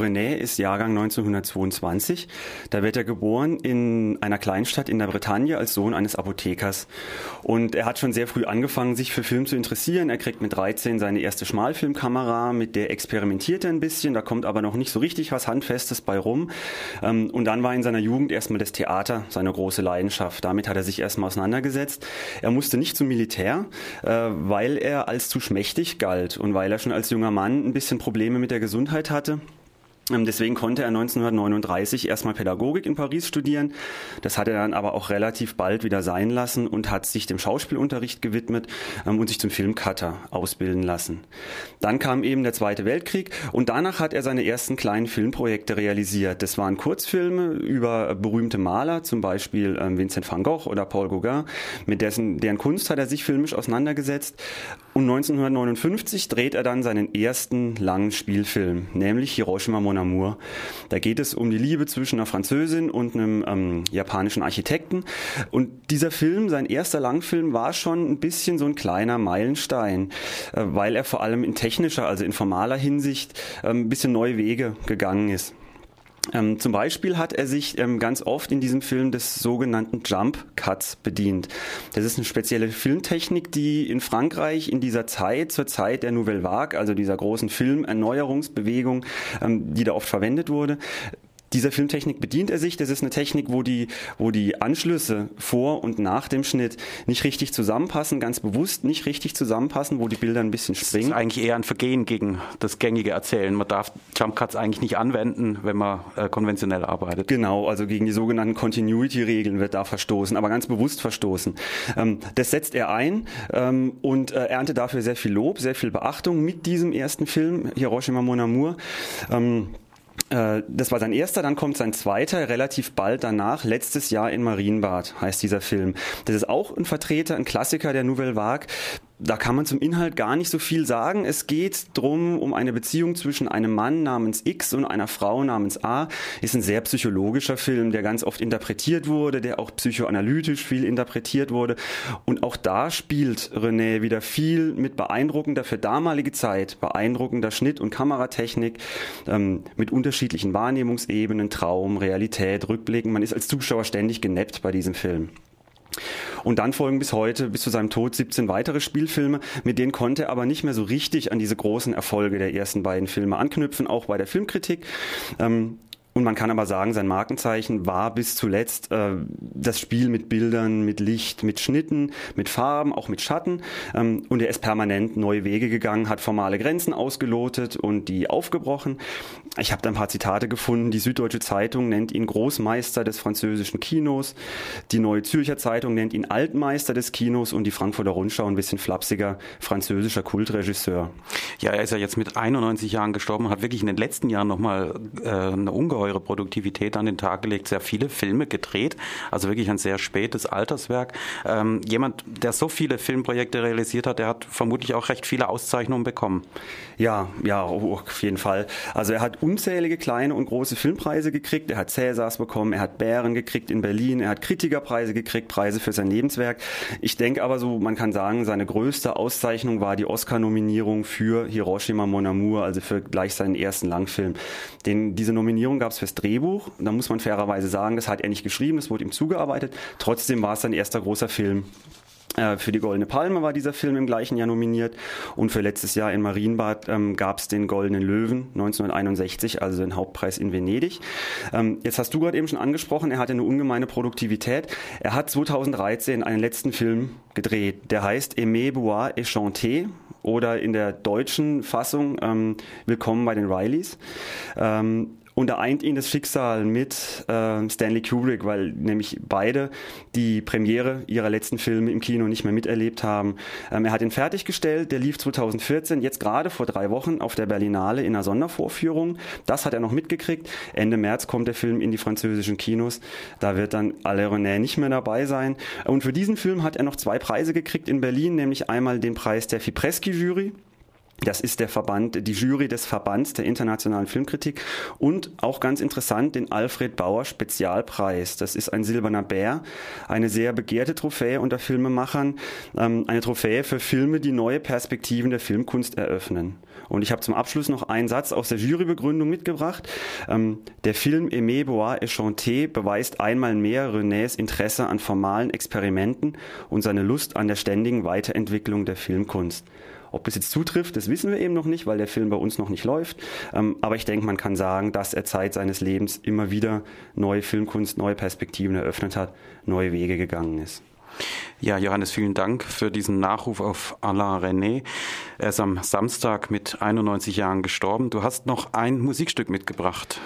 René ist Jahrgang 1922. Da wird er geboren in einer Kleinstadt in der Bretagne als Sohn eines Apothekers. Und er hat schon sehr früh angefangen, sich für Film zu interessieren. Er kriegt mit 13 seine erste Schmalfilmkamera, mit der experimentiert er ein bisschen. Da kommt aber noch nicht so richtig was Handfestes bei rum. Ähm, und dann war in seiner Jugend erstmal das Theater seine große Leidenschaft. Damit hat er sich erstmal auseinandergesetzt. Er musste nicht zum Militär, äh, weil er als zu schmächtig galt und weil er schon als junger Mann ein bisschen Probleme mit der Gesundheit hatte. Ähm, deswegen konnte er 1939 erstmal Pädagogik in Paris studieren. Das hat er dann aber auch relativ bald wieder sein lassen und hat sich dem Schauspielunterricht gewidmet ähm, und sich zum Filmcutter ausbilden lassen. Dann kam eben der Zweite Weltkrieg und danach hat er seine ersten kleinen Filmprojekte realisiert. Das waren Kurzfilme über berühmte Maler, zum Beispiel ähm, Vincent van Gogh oder Paul Gauguin. Mit dessen, deren Kunst hat er sich filmisch auseinandergesetzt. Und 1959 dreht er dann seinen ersten langen Spielfilm, nämlich Hiroshima Mon Amour. Da geht es um die Liebe zwischen einer Französin und einem ähm, japanischen Architekten. Und dieser Film, sein erster Langfilm, war schon ein bisschen so ein kleiner Meilenstein, äh, weil er vor allem in technischer, also in formaler Hinsicht äh, ein bisschen neue Wege gegangen ist. Ähm, zum Beispiel hat er sich ähm, ganz oft in diesem Film des sogenannten Jump Cuts bedient. Das ist eine spezielle Filmtechnik, die in Frankreich in dieser Zeit, zur Zeit der Nouvelle Vague, also dieser großen Filmerneuerungsbewegung, ähm, die da oft verwendet wurde, dieser Filmtechnik bedient er sich. Das ist eine Technik, wo die, wo die Anschlüsse vor und nach dem Schnitt nicht richtig zusammenpassen, ganz bewusst nicht richtig zusammenpassen, wo die Bilder ein bisschen springen. Das ist eigentlich eher ein Vergehen gegen das gängige Erzählen. Man darf Jump Cuts eigentlich nicht anwenden, wenn man äh, konventionell arbeitet. Genau, also gegen die sogenannten Continuity-Regeln wird da verstoßen, aber ganz bewusst verstoßen. Ähm, das setzt er ein ähm, und äh, erntet dafür sehr viel Lob, sehr viel Beachtung mit diesem ersten Film, Hiroshima Mon Amour. Ähm, äh, das war sein erster, dann kommt sein zweiter, relativ bald danach, letztes Jahr in Marienbad heißt dieser Film. Das ist auch ein Vertreter, ein Klassiker der Nouvelle Vague, da kann man zum Inhalt gar nicht so viel sagen. Es geht drum um eine Beziehung zwischen einem Mann namens X und einer Frau namens A. Ist ein sehr psychologischer Film, der ganz oft interpretiert wurde, der auch psychoanalytisch viel interpretiert wurde. Und auch da spielt René wieder viel mit beeindruckender für damalige Zeit, beeindruckender Schnitt- und Kameratechnik, ähm, mit unterschiedlichen Wahrnehmungsebenen, Traum, Realität, Rückblicken. Man ist als Zuschauer ständig geneppt bei diesem Film. Und dann folgen bis heute, bis zu seinem Tod, 17 weitere Spielfilme. Mit denen konnte er aber nicht mehr so richtig an diese großen Erfolge der ersten beiden Filme anknüpfen, auch bei der Filmkritik. Ähm, und man kann aber sagen, sein Markenzeichen war bis zuletzt äh, das Spiel mit Bildern, mit Licht, mit Schnitten, mit Farben, auch mit Schatten. Ähm, und er ist permanent neue Wege gegangen, hat formale Grenzen ausgelotet und die aufgebrochen. Ich habe da ein paar Zitate gefunden. Die Süddeutsche Zeitung nennt ihn Großmeister des französischen Kinos. Die Neue Zürcher Zeitung nennt ihn Altmeister des Kinos und die Frankfurter Rundschau ein bisschen flapsiger französischer Kultregisseur. Ja, er ist ja jetzt mit 91 Jahren gestorben, hat wirklich in den letzten Jahren nochmal äh, eine ungeheure ungeheure Produktivität an den Tag gelegt, sehr viele Filme gedreht, also wirklich ein sehr spätes Alterswerk. Ähm, jemand, der so viele Filmprojekte realisiert hat, der hat vermutlich auch recht viele Auszeichnungen bekommen. Ja, ja, auf jeden Fall. Also er hat unzählige kleine und große Filmpreise gekriegt. Er hat Cäsars bekommen, er hat Bären gekriegt in Berlin, er hat Kritikerpreise gekriegt, Preise für sein Lebenswerk. Ich denke aber so, man kann sagen, seine größte Auszeichnung war die Oscar-Nominierung für Hiroshima Mon Amour, also für gleich seinen ersten Langfilm. Den, diese Nominierung gab es fürs Drehbuch. Da muss man fairerweise sagen, das hat er nicht geschrieben, das wurde ihm zugearbeitet. Trotzdem war es sein erster großer Film. Äh, für die Goldene Palme war dieser Film im gleichen Jahr nominiert und für letztes Jahr in Marienbad ähm, gab es den Goldenen Löwen 1961, also den Hauptpreis in Venedig. Ähm, jetzt hast du gerade eben schon angesprochen, er hatte eine ungemeine Produktivität. Er hat 2013 einen letzten Film gedreht, der heißt Aimé bois et chanter oder in der deutschen Fassung ähm, Willkommen bei den Rileys. Ähm, und da eint ihn das Schicksal mit äh, Stanley Kubrick, weil nämlich beide die Premiere ihrer letzten Filme im Kino nicht mehr miterlebt haben. Ähm, er hat ihn fertiggestellt, der lief 2014, jetzt gerade vor drei Wochen auf der Berlinale in einer Sondervorführung. Das hat er noch mitgekriegt. Ende März kommt der Film in die französischen Kinos. Da wird dann Alain René nicht mehr dabei sein. Und für diesen Film hat er noch zwei Preise gekriegt in Berlin, nämlich einmal den Preis der Fipreschi-Jury Das ist der Verband, die Jury des Verbands der internationalen Filmkritik und auch ganz interessant den Alfred Bauer Spezialpreis. Das ist ein silberner Bär, eine sehr begehrte Trophäe unter Filmemachern, ähm, eine Trophäe für Filme, die neue Perspektiven der Filmkunst eröffnen. Und ich habe zum Abschluss noch einen Satz aus der Jurybegründung mitgebracht. Ähm, der Film Aimé Bois et Chanté beweist einmal mehr Renés Interesse an formalen Experimenten und seine Lust an der ständigen Weiterentwicklung der Filmkunst. Ob das jetzt zutrifft, das wissen wir eben noch nicht, weil der Film bei uns noch nicht läuft. Ähm, aber ich denke, man kann sagen, dass er Zeit seines Lebens immer wieder neue Filmkunst, neue Perspektiven eröffnet hat, neue Wege gegangen ist. Ja, Johannes, vielen Dank für diesen Nachruf auf Alain René. Er ist am Samstag mit 91 Jahren gestorben. Du hast noch ein Musikstück mitgebracht.